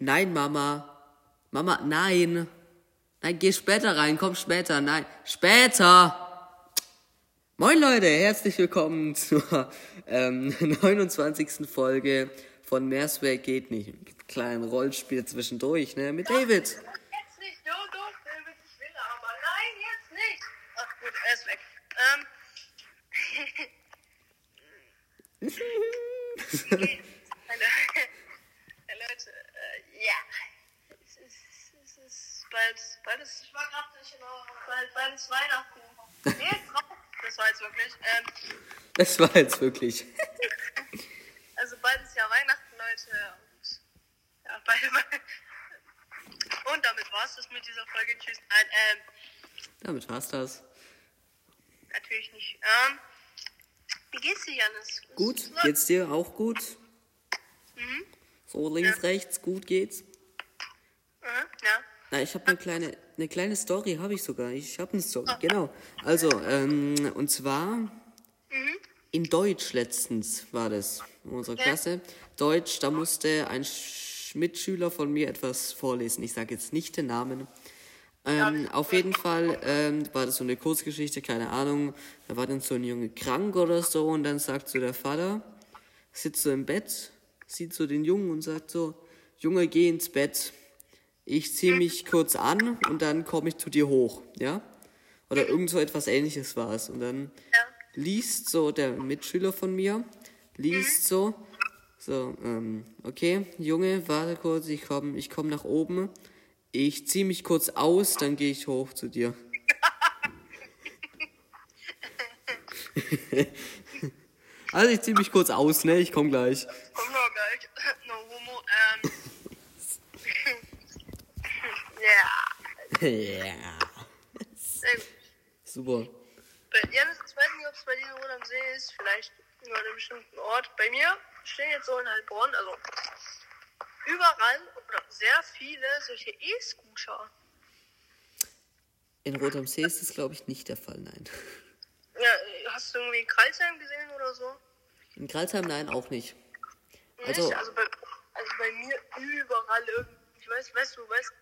Nein, Mama. Mama, nein. Nein, geh später rein, komm später. Nein, später. Moin Leute, herzlich willkommen zur ähm, 29. Folge von Mehrsweg geht nicht. Kleinen Rollspiel zwischendurch, ne, mit David. Jetzt nicht, jo, doch, David, ich will aber. Nein, jetzt nicht. Ach gut, er ist weg. Ähm. Hey, Leute, äh, ja. Es ist, es ist bald, bald ist, ich war gerade nicht genau, bald, bald ist Weihnachten. Nee. Das war jetzt wirklich. Ähm, Das war jetzt wirklich. also bald ist ja Weihnachten, Leute. Und ja, beide mal. Und damit war's das mit dieser Folge. Tschüss. Nein, ähm, Damit war's das. natürlich nicht. Ähm, wie geht's dir, Janis? Gut, Es geht's dir auch gut? Mhm. So links, rechts, gut geht's? Mhm, ja. Na, ich habe eine kleine, eine kleine Story, habe ich sogar. Ich habe eine Story, genau. Also, ähm, und zwar in Deutsch letztens war das, in unserer Klasse. Deutsch, da musste ein Sch Mitschüler von mir etwas vorlesen. Ich sage jetzt nicht den Namen. Ähm, auf jeden Fall ähm, war das so eine Kurzgeschichte, keine Ahnung. Da war dann so ein Junge krank oder so und dann sagt so der Vater, sitzt so im Bett, sieht so den Jungen und sagt so, Junge, geh ins Bett. Ich zieh mich kurz an und dann komme ich zu dir hoch, ja? Oder irgend so etwas ähnliches war es. Und dann liest so der Mitschüler von mir, liest so, so, ähm, okay, Junge, warte kurz, ich komm, ich komm nach oben. Ich zieh mich kurz aus, dann gehe ich hoch zu dir. also ich zieh mich kurz aus, ne? Ich komm gleich. Komm noch gleich. No homo. Ähm. Ja. Sehr gut. Super. Bei Janis, ich weiß nicht, ob es bei dir so am See ist. Vielleicht an einem bestimmten Ort. Bei mir stehen jetzt so in Heilbronn, also überall oder sehr viele solche E-Scooter. In Rot am See ist das, glaube ich, nicht der Fall, nein. Ja, hast du irgendwie Kreisheim gesehen oder so? In Kralsheim, nein, auch nicht. Nicht? Also- Also, bei, also bei mir überall irgendwie. Ich weiß, weißt du, weißt du,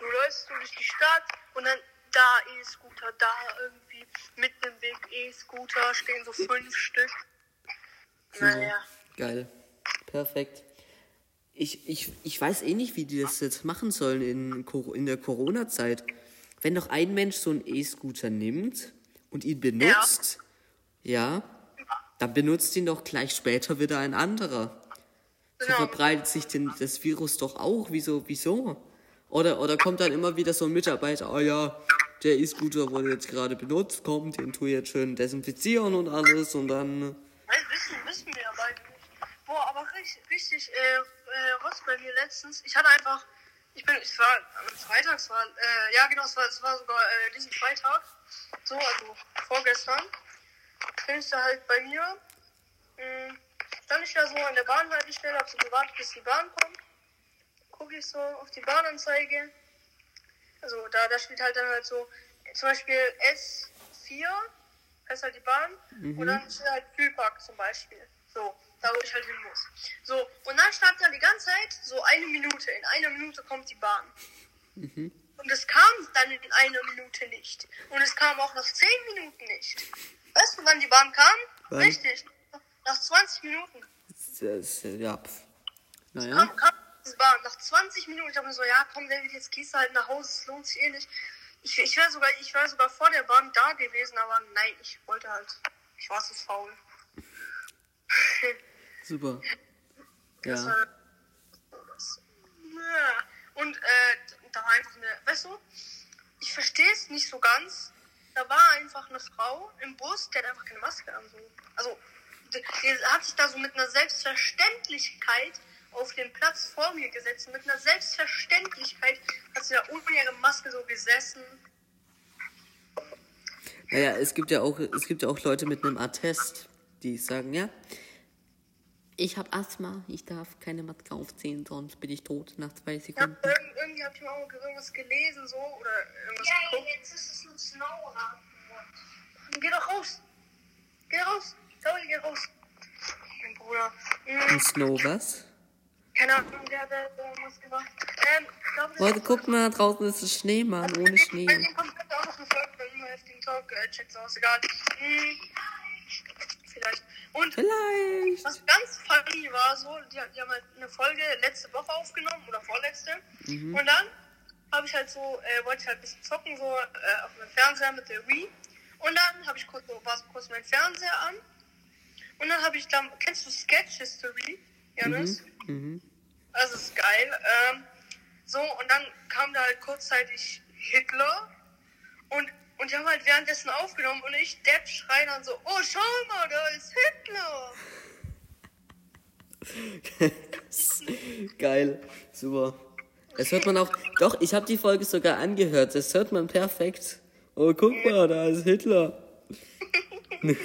läufst so durch die Stadt und dann da E-Scooter, da irgendwie mitten im Weg E-Scooter, stehen so fünf Stück. Naja. Geil. Perfekt. Ich, ich, ich weiß eh nicht, wie die das jetzt machen sollen in, in der Corona-Zeit. Wenn doch ein Mensch so einen E-Scooter nimmt und ihn benutzt, ja. dann benutzt ihn doch gleich später wieder ein anderer. So Genau. verbreitet sich denn das Virus doch auch. Wieso? Wieso? Oder, oder kommt dann immer wieder so ein Mitarbeiter, oh ja, der E-Scooter wurde jetzt gerade benutzt, kommt, den tu jetzt schön desinfizieren und alles und dann. Weißt, wissen, wissen wir beide nicht. Boah, aber richtig, richtig äh, äh, Rotz bei mir letztens. Ich hatte einfach, ich bin, es war am Freitag, es war, äh, ja genau, es war, es war sogar äh, diesen Freitag, so, also vorgestern, bin ich da halt bei mir, mh, stand ich da so an der Bahnhaltestelle, hab so gewartet, bis die Bahn kommt, gucke ich so auf die Bahnanzeige, also da, da steht halt dann halt so, zum Beispiel S4, das ist halt die Bahn, und dann steht halt Kühlpark zum Beispiel. So, da wo ich halt hin muss. So, und dann stand da die ganze Zeit so eine Minute. In einer Minute kommt die Bahn. Und es kam dann in einer Minute nicht. Und es kam auch nach zehn Minuten nicht. Weißt du, wann die Bahn kam? Wann? Richtig. Nach 20 Minuten. Das, ja, pf. Naja. Kam, kam die Bahn. Nach 20 Minuten. Ich habe mir so, ja, komm, David, jetzt gehst du halt nach Hause. Es lohnt sich eh nicht. Ich, ich wäre sogar, ich wäre sogar vor der Bahn da gewesen, aber nein, ich wollte halt. Ich war zu faul. Super. Ja. war- Ja. Und äh, da war einfach eine, weißt du, ich verstehe es nicht so ganz. Da war einfach eine Frau im Bus, die hat einfach keine Maske an. So. Also, die, die hat sich da so mit einer Selbstverständlichkeit auf den Platz vor mir gesetzt. Mit einer Selbstverständlichkeit hat sie da ohne ihre Maske so gesessen. Naja, es gibt ja auch, es gibt ja auch Leute mit einem Attest, die sagen, ja, ich habe Asthma, ich darf keine Maske aufziehen, sonst bin ich tot nach zwei Ja, Sekunden. irgend, irgendwie habe ich mal irgendwas gelesen so oder irgendwas geguckt. jetzt ist es ein Snowrad. Geh doch raus. Geh raus. Sorry, geh raus. Mein Bruder. Und Mm, Snow was? Keine Ahnung, der hat da irgendwas gemacht. Ähm, ich glaube, das Leute, guck mal, draußen ist es Schnee, Mann, ohne Bei Schnee. dem auch noch eine Folge beim immer heftigen Talk. Äh, checkt's aus, egal. Hm, vielleicht. Und Vielleicht. was ganz funny war, so, die, die haben halt eine Folge letzte Woche aufgenommen oder vorletzte. Und dann habe ich halt so, äh, wollte ich halt ein bisschen zocken, so äh, auf meinem Fernseher mit der Wii. Und dann habe ich kurz, so, war so kurz mein Fernseher an. Und dann habe ich dann, kennst du Sketch History, Janis? Mhm. Das ist geil. Ähm, so, und dann kam da halt kurzzeitig Hitler. Und, und die haben halt währenddessen aufgenommen. Und ich, Depp, schrei dann so, oh, schau mal, da ist Hitler. Geil. Super. Das hört man auch. Doch, ich habe die Folge sogar angehört. Das hört man perfekt. Oh, guck mal, da ist Hitler.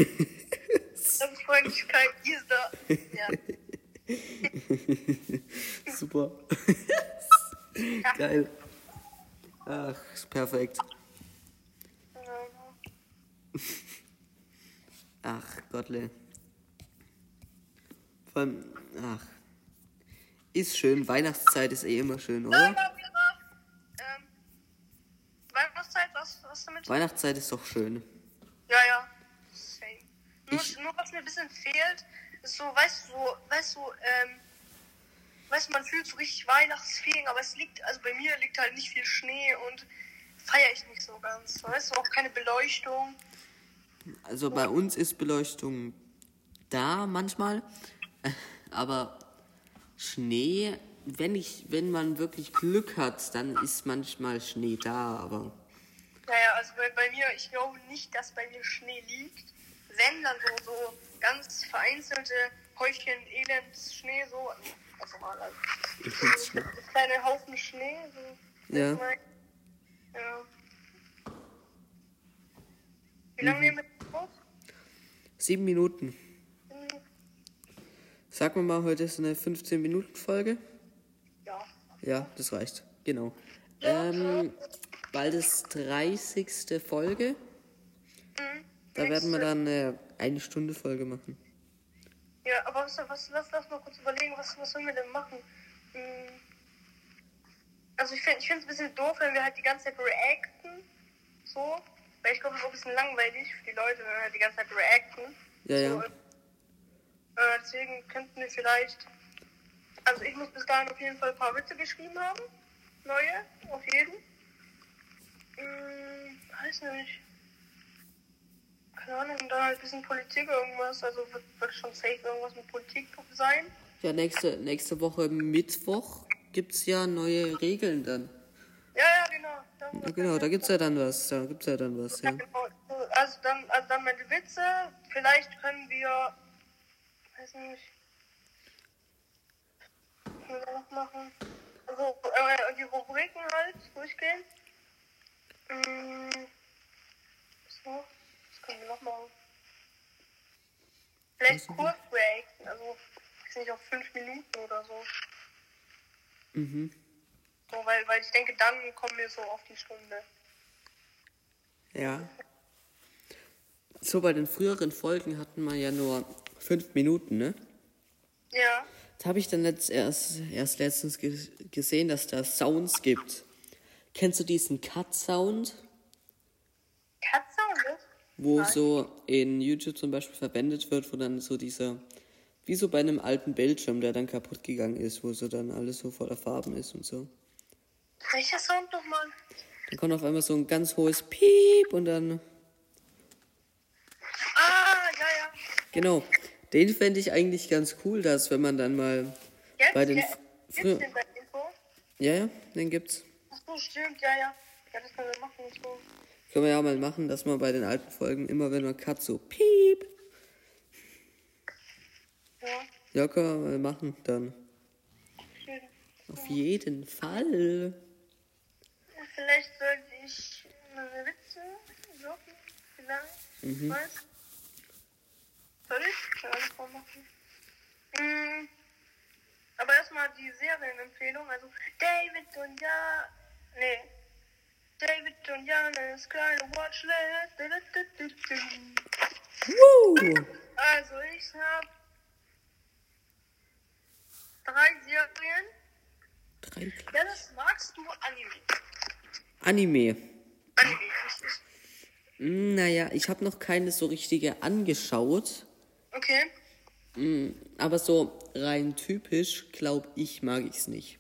Freundlichkeit ist da. Ja. Super. Geil. Ach, ist perfekt. Ach, Gottle. Vor allem, ach. Ist schön. Weihnachtszeit ist eh immer schön, oder? Ähm, Weihnachtszeit, was, was damit? Weihnachtszeit ist doch schön. Ja, ja. Same. Nur, nur was mir ein bisschen fehlt, ist so, weißt du, so, weißt du, ähm, weißt du, man fühlt so richtig Weihnachtsfeeling, aber es liegt, also bei mir liegt halt nicht viel Schnee und feiere ich nicht so ganz. Weißt du, auch keine Beleuchtung. Also bei uns ist Beleuchtung da manchmal, aber Schnee, wenn ich, wenn man wirklich Glück hat, dann ist manchmal Schnee da, aber Naja, also bei, bei mir, ich glaube nicht, dass bei mir Schnee liegt. Wenn, dann so, so ganz vereinzelte Häufchen Elends Schnee, so, also mal, also, so, kleine Haufen Schnee, so. Ja. Ja. Wie lange nehmen wir auf? sieben Minuten. Sag mir mal, heute ist eine 15-Minuten-Folge. Ja. Ja, das reicht. Genau. Ähm, bald ist 30. Folge. Da werden wir dann eine eine Stunde Folge machen. Ja, aber was, was, lass, lass mal kurz überlegen, was, was sollen wir denn machen? Hm. Also ich finde es ein bisschen doof, wenn wir halt die ganze Zeit reacten. So. Weil ich glaube, es ist auch ein bisschen langweilig für die Leute, wenn wir halt die ganze Zeit reacten. Ja, ja. So, äh, deswegen könnten wir vielleicht. Also ich muss bis dahin auf jeden Fall ein paar Witze geschrieben haben. Neue, auf jeden. Hm, weiß nicht. Keine Ahnung, dann halt ein bisschen Politik irgendwas. Also wird, wird schon safe irgendwas mit Politik sein. Ja, nächste, nächste Woche Mittwoch gibt's ja neue Regeln dann. Ja, ja, genau. Dann, Ja, genau, da gibt's ja dann was. Da gibt's ja dann was, ja. Genau. Also dann, also dann meine Witze. Vielleicht können wir, weiß nicht, was können wir da noch machen? Also äh, die Rubriken halt durchgehen. Mm, was noch? Was können wir noch machen? Vielleicht kurz reacten, also weiß nicht auf fünf Minuten oder so. Mhm. So, weil, weil ich denke, dann kommen wir so auf die Stunde. Ja. So, bei den früheren Folgen hatten wir ja nur fünf Minuten, ne? Ja. Da habe ich dann letzt, erst, erst letztens ge gesehen, dass da Sounds gibt. Kennst du diesen Cut-Sound? Wo so in YouTube zum Beispiel verwendet wird, wo dann so dieser, wie so bei einem alten Bildschirm, der dann kaputt gegangen ist, wo so dann alles so voller Farben ist und so. Welcher Sound nochmal? Dann kommt auf einmal so ein ganz hohes Piep und dann, Ah, ja, ja. genau. Den fände ich eigentlich ganz cool, dass wenn man dann mal Jetzt, bei den ja, gibt's den bei Info? ja, ja, den gibt's. Ach so, stimmt, ja, ja. Ja, das können wir machen. So. Können wir ja mal machen, dass man bei den alten Folgen immer, wenn man Cut so Piep. Ja, Ja, können wir mal machen dann. schön. Auf jeden Fall. Vielleicht sollte ich meine Witze suchen. Vielleicht. Mhm. Was? Soll ich? Das mal machen. Mm. Aber erstmal die Serienempfehlung. Also David und ja. Nee. David und Janis kleine Watchlist. Woo! Also ich hab drei Serien. Drei. Dennis, magst du Anime? Anime. Anime, richtig. Hm, Naja, ich habe noch keine so richtige angeschaut. Okay. Hm, Aber so rein typisch, glaube ich, mag ich's nicht.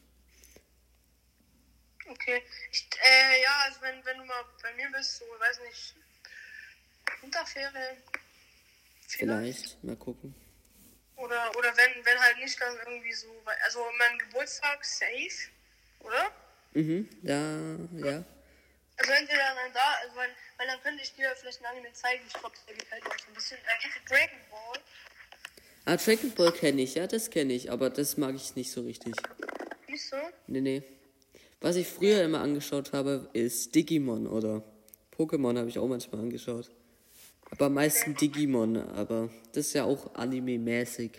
Okay. Ich, äh, ja, also wenn, wenn du mal bei mir bist, so, weiß nicht, Winterferien. Vielleicht. Mal gucken. Oder, oder wenn, wenn halt nicht dann irgendwie so, also mein Geburtstag safe, oder? Mhm, da, ja. Also entweder dann da, also weil, weil dann könnte ich dir vielleicht ein Anime zeigen, ich glaube, der gefällt mir auch so ein bisschen. Er kennt Dragon Ball. Ah, Dragon Ball kenne ich, ja, das kenne ich, aber das mag ich nicht so richtig. Nicht so? Nee, nee. Was ich früher immer angeschaut habe, ist Digimon oder Pokémon habe ich auch manchmal angeschaut. Aber am meisten Digimon, aber das ist ja auch anime-mäßig.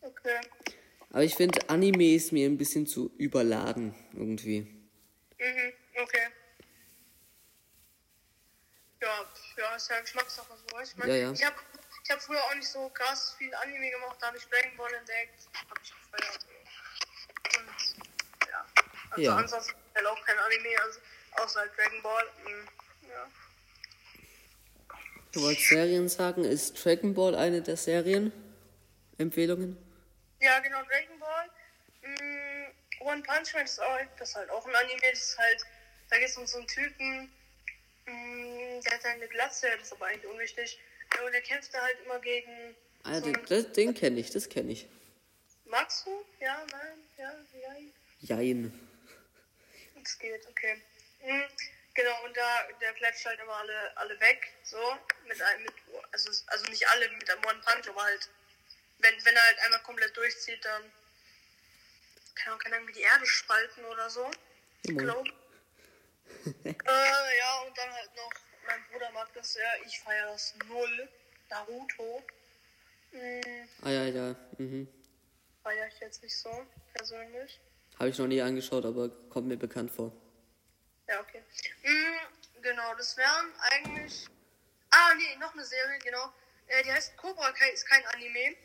Okay. Aber ich finde, Anime ist mir ein bisschen zu überladen irgendwie. Mhm, okay. Ja, ja, ist ja Geschmackssache so. Ich, mein, Ja, ja. ich habe ich hab früher auch nicht so krass viel Anime gemacht, da habe ich Dragon Ball entdeckt. Hab ich gefeiert. Also Ja. ansonsten halt auch kein Anime, also außer halt Dragon Ball. Mhm. Ja. Du wolltest Serien sagen, ist Dragon Ball eine der Serien-Empfehlungen? Ja, genau, Dragon Ball. Mm, One Punch Man ist, auch, das ist halt auch ein Anime, das ist halt, da geht es um so einen Typen, mm, der hat eine Glatze, das ist aber eigentlich unwichtig. Und der kämpft da halt immer gegen. Ah, so den, das, den kenne ich, das kenne ich. Magst du? Ja, nein, ja, ja. Jein. Es geht, okay. Mhm, genau, und da, der klatscht halt immer alle, alle weg, so, mit einem, mit, also, also nicht alle mit einem One Punch, aber halt, wenn, wenn er halt einmal komplett durchzieht, dann kann auch irgendwie die Erde spalten oder so. Ich glaube. äh, ja, und dann halt noch, mein Bruder mag das sehr, ich feiere das null. Naruto. Mhm, Ah ja, ja. Mhm. feiere ich jetzt nicht so, persönlich. Habe ich noch nie angeschaut, aber kommt mir bekannt vor. Ja, okay. Mm, genau, das wären eigentlich. Ah, nee, noch eine Serie, genau. Äh, die heißt Cobra Kai, ist kein Anime.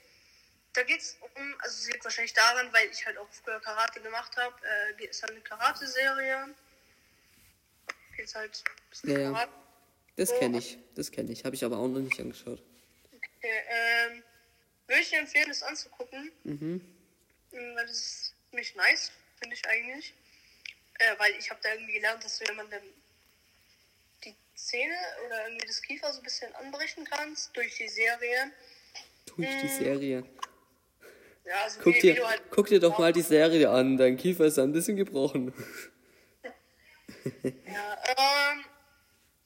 Da geht's um, also es liegt wahrscheinlich daran, weil ich halt auch früher Karate gemacht habe. Äh, geht- ist halt eine Karate-Serie. Geht's halt ein bisschen Ja, ja. Karate. Das kenne ich, das kenne ich. Habe ich aber auch noch nicht angeschaut. Okay, ähm, würde ich dir empfehlen, das anzugucken. Mhm. Mm, Weil das ist ziemlich nice, finde ich eigentlich. Äh, weil ich habe da irgendwie gelernt, dass du jemandem die Zähne oder irgendwie das Kiefer so ein bisschen anbrechen kannst durch die Serie. Durch die Serie. Ja, also Guck wie, wie dir, du halt. guck dir doch mal die Serie an. Dein Kiefer ist ein bisschen gebrochen. Ja, ähm,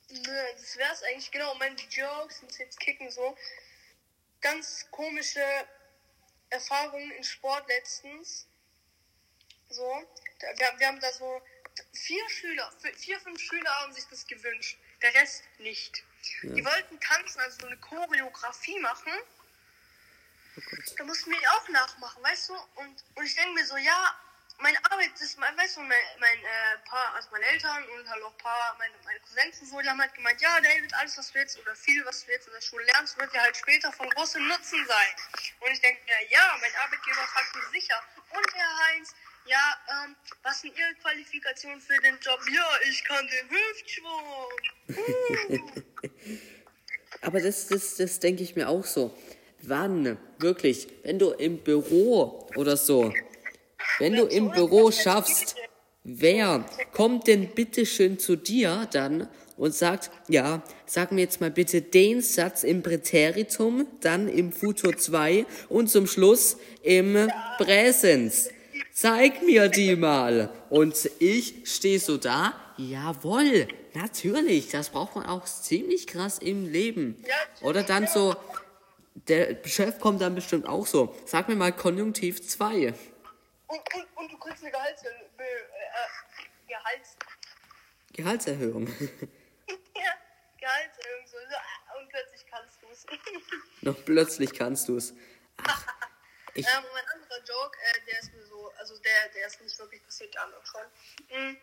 ne, das wär's eigentlich, genau, meine Jokes und jetzt kicken so. Ganz komische Erfahrungen in Sport letztens. So, wir, wir haben da so vier Schüler, vier, fünf Schüler haben sich das gewünscht, der Rest nicht. Die wollten tanzen, also so eine Choreografie machen. Oh. Da mussten wir auch nachmachen, weißt du? Und, und ich denke mir so, ja, meine Arbeit ist, mein, weißt du, mein, mein äh, Paar, also meine Eltern und halt auch ein paar, meine, meine Cousins und so, die haben halt gemeint, ja, David, alles, was du jetzt oder viel, was du jetzt in der Schule lernst, wird dir halt später von großem Nutzen sein. Und ich denke mir, ja, mein Arbeitgeber fragt mich sicher. Und Herr Heinz, ja, ähm, was sind Ihre Qualifikationen für den Job? Ja, ich kann den Hüftschwung. Uh. Aber das, das, das denke ich mir auch so. Wann, wirklich, wenn du im Büro oder so, wenn du im Büro schaffst, wer kommt denn bitte schön zu dir dann und sagt, ja, sag mir jetzt mal bitte den Satz im Präteritum, dann im Futur 2 und zum Schluss im Präsens. Zeig mir die mal. Und ich stehe so da, jawohl, natürlich, das braucht man auch ziemlich krass im Leben. Oder dann so, der Chef kommt dann bestimmt auch so, sag mir mal Konjunktiv 2. Und, und, und du kriegst eine Gehalts äh, äh, Gehalts Gehaltserhöhung. ja, Gehaltserhöhung so, und plötzlich kannst du es. Noch plötzlich kannst du es. Ich- ähm, mein anderer Joke, äh, der ist also der, der ist nicht wirklich passiert, der andere schon. Mhm.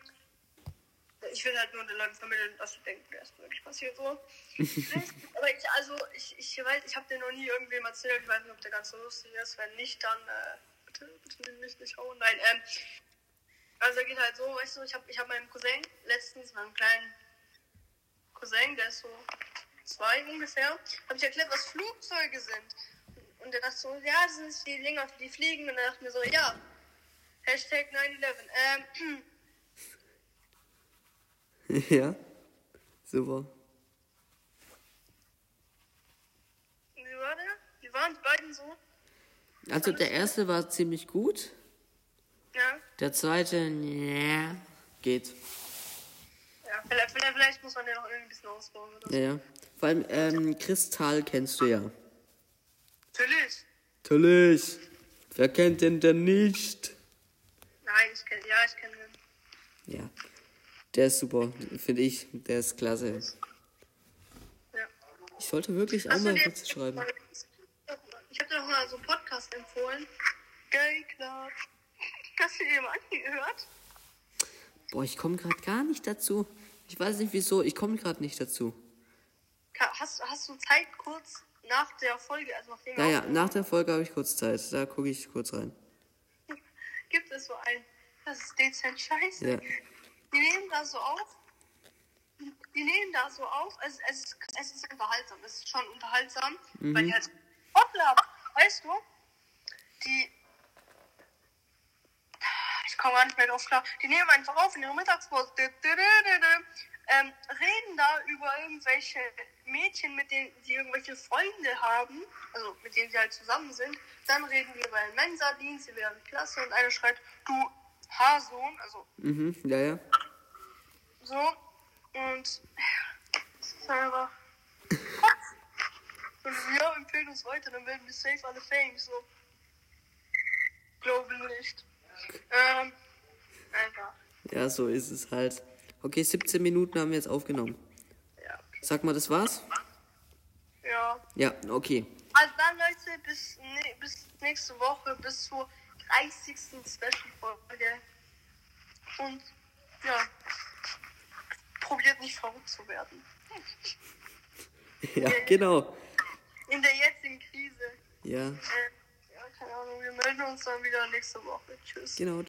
Ich will halt nur den Leuten vermitteln, dass du denkst, der ist wirklich passiert so. Aber ich, also, ich, ich weiß, ich habe den noch nie irgendwem erzählt. Ich weiß nicht, ob der ganz so lustig ist. Wenn nicht, dann äh, bitte bitte, nimm mich nicht hauen. Nein, ähm, also er geht halt so, weißt du, ich habe ich hab meinem Cousin letztens, meinem kleinen Cousin, der ist so zwei ungefähr, habe ich erklärt, was Flugzeuge sind. Und er dachte so, ja, das sind die Dinger, die fliegen. Und er dachte mir so, ja, Hashtag 9-11. Ähm, ja. Super. wie war der? Wie waren die beiden so? Also der erste war ziemlich gut. Ja, Der zweite, ja, geht. ja vielleicht, vielleicht, vielleicht muss man den noch irgendwie ein bisschen ausbauen oder. Ja, ja. Vor allem, ähm, Kristall kennst du ja. Natürlich. Natürlich. Wer kennt den denn nicht? Nein, ich kenne, ja, ich kenne den. Ja. Der ist super, finde ich. Der ist klasse. Ja. Ich sollte wirklich Hast mal Witze schreiben. Ich habe dir doch mal so einen Podcast empfohlen. Gay Club. Hast du dir mal angehört? Boah, ich komme gerade gar nicht dazu. Ich weiß nicht wieso, ich komme gerade nicht dazu. Hast, hast du Zeit kurz nach der Folge, also nachdem wir Ja, ja, aufgenommen nach der Folge habe ich kurz Zeit. Da gucke ich kurz rein. Gibt es so ein, das ist dezent scheiße. Ja. Die nehmen da so auf, die nehmen da so auf, es, es, ist- es ist unterhaltsam, es ist schon unterhaltsam, weil die halt hoppla, weißt du, die, ich komme gar nicht mehr drauf klar, die nehmen einfach auf in ihrer Mittagspause, ähm, reden da über irgendwelche Mädchen, mit denen sie irgendwelche Freunde haben, also mit denen sie halt zusammen sind. Dann reden wir über den Mensa-Dienst, sie werden Klasse und einer schreit, du Haarsohn, also Mhm, ja, ja. so. Und es ist einfach. Und wir empfehlen uns weiter, dann werden wir safe alle Fame. So. Glaube nicht. Ähm, einfach. Ja, so ist es halt. Okay, 17 Minuten haben wir jetzt aufgenommen. Sag mal, das war's? Ja. Ja, okay. Also dann, Leute, bis, ne, bis nächste Woche, bis zur 30. Special-Folge. Und ja, probiert nicht verrückt zu werden. Ja, genau. In der jetzigen Krise. Ja, Äh, ja, keine Ahnung, wir melden uns dann wieder nächste Woche. Tschüss. genau.